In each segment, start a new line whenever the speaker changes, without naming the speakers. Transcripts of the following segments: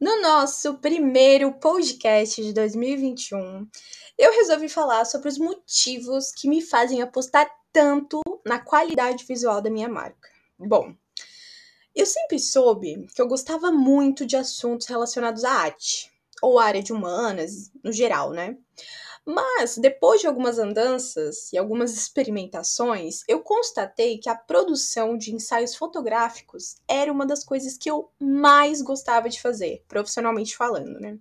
No nosso primeiro podcast de 2021, eu resolvi falar sobre os motivos que me fazem apostar tanto na qualidade visual da minha marca. Bom, eu sempre soube que eu gostava muito de assuntos relacionados à arte, ou área de humanas, no geral, né? Mas, depois de algumas andanças e algumas experimentações, eu constatei que a produção de ensaios fotográficos era uma das coisas que eu mais gostava de fazer, profissionalmente falando, né?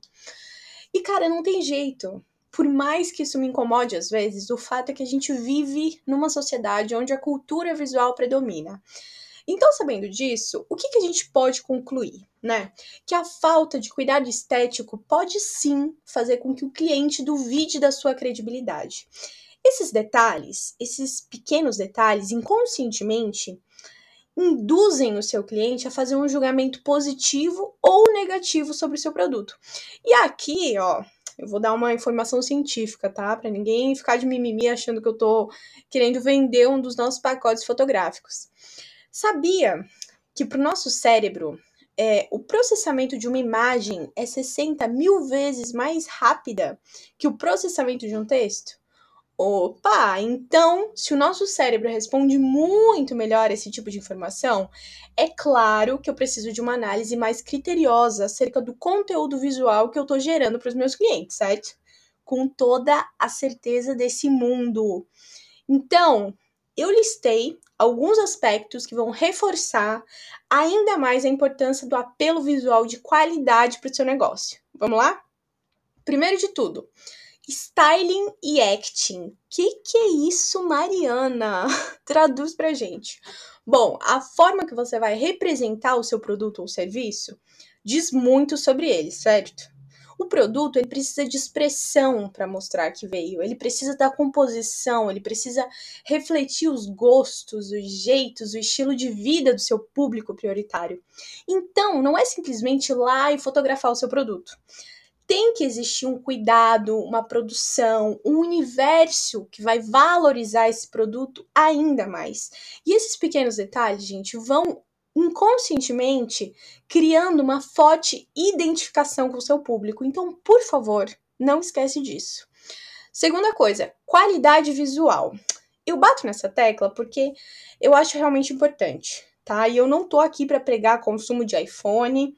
E, cara, não tem jeito. Por mais que isso me incomode às vezes, o fato é que a gente vive numa sociedade onde a cultura visual predomina. Então, sabendo disso, o que, que a gente pode concluir? Né? Que a falta de cuidado estético pode sim fazer com que o cliente duvide da sua credibilidade. Esses detalhes, esses pequenos detalhes, inconscientemente, induzem o seu cliente a fazer um julgamento positivo ou negativo sobre o seu produto. E aqui, ó, eu vou dar uma informação científica, tá? Para ninguém ficar de mimimi achando que eu tô querendo vender um dos nossos pacotes fotográficos. Sabia que para o nosso cérebro é, o processamento de uma imagem é 60 mil vezes mais rápida que o processamento de um texto? Opa, então, se o nosso cérebro responde muito melhor esse tipo de informação, é claro que eu preciso de uma análise mais criteriosa acerca do conteúdo visual que eu estou gerando para os meus clientes, certo? Com toda a certeza desse mundo. Então, eu listei alguns aspectos que vão reforçar ainda mais a importância do apelo visual de qualidade para o seu negócio. Vamos lá? Primeiro de tudo, styling e acting. Que que é isso, Mariana? Traduz pra gente. Bom, a forma que você vai representar o seu produto ou serviço diz muito sobre ele, certo? O produto ele precisa de expressão para mostrar que veio, ele precisa da composição, ele precisa refletir os gostos, os jeitos, o estilo de vida do seu público prioritário. Então, não é simplesmente ir lá e fotografar o seu produto tem que existir um cuidado, uma produção, um universo que vai valorizar esse produto ainda mais. E esses pequenos detalhes, gente, vão inconscientemente criando uma forte identificação com o seu público. Então, por favor, não esquece disso. Segunda coisa, qualidade visual. Eu bato nessa tecla porque eu acho realmente importante, tá? E eu não tô aqui para pregar consumo de iPhone.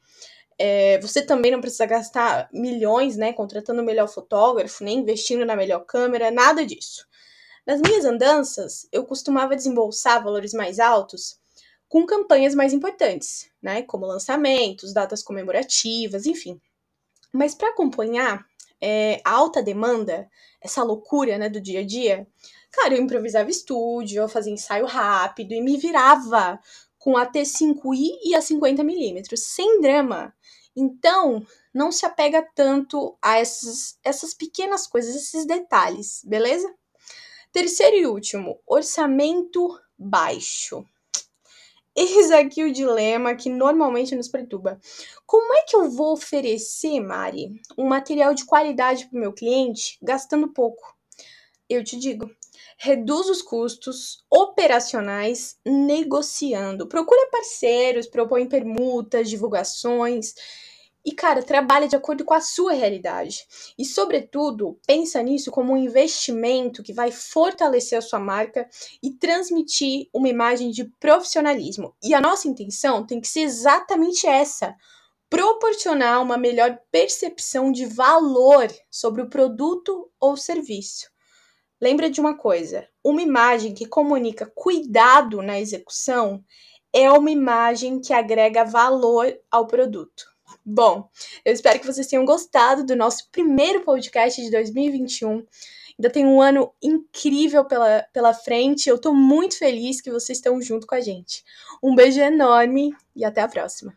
É, você também não precisa gastar milhões, né, contratando o melhor fotógrafo, nem investindo na melhor câmera, nada disso. Nas minhas andanças, eu costumava desembolsar valores mais altos com campanhas mais importantes, né? Como lançamentos, datas comemorativas, enfim. Mas para acompanhar é, a alta demanda, essa loucura né, do dia a dia, cara, eu improvisava estúdio, eu fazia ensaio rápido e me virava com a T5i e a 50mm, sem drama. Então, não se apega tanto a essas, essas pequenas coisas, esses detalhes, beleza? Terceiro e último, orçamento baixo. Eis aqui o dilema que normalmente nos perturba. Como é que eu vou oferecer, Mari, um material de qualidade para o meu cliente gastando pouco? Eu te digo, reduz os custos operacionais negociando. Procura parceiros, propõe permutas, divulgações e, cara, trabalha de acordo com a sua realidade. E, sobretudo, pensa nisso como um investimento que vai fortalecer a sua marca e transmitir uma imagem de profissionalismo. E a nossa intenção tem que ser exatamente essa: proporcionar uma melhor percepção de valor sobre o produto ou serviço. Lembra de uma coisa: uma imagem que comunica cuidado na execução é uma imagem que agrega valor ao produto. Bom, eu espero que vocês tenham gostado do nosso primeiro podcast de 2021. Ainda tem um ano incrível pela, pela frente. Eu tô muito feliz que vocês estão junto com a gente. Um beijo enorme e até a próxima.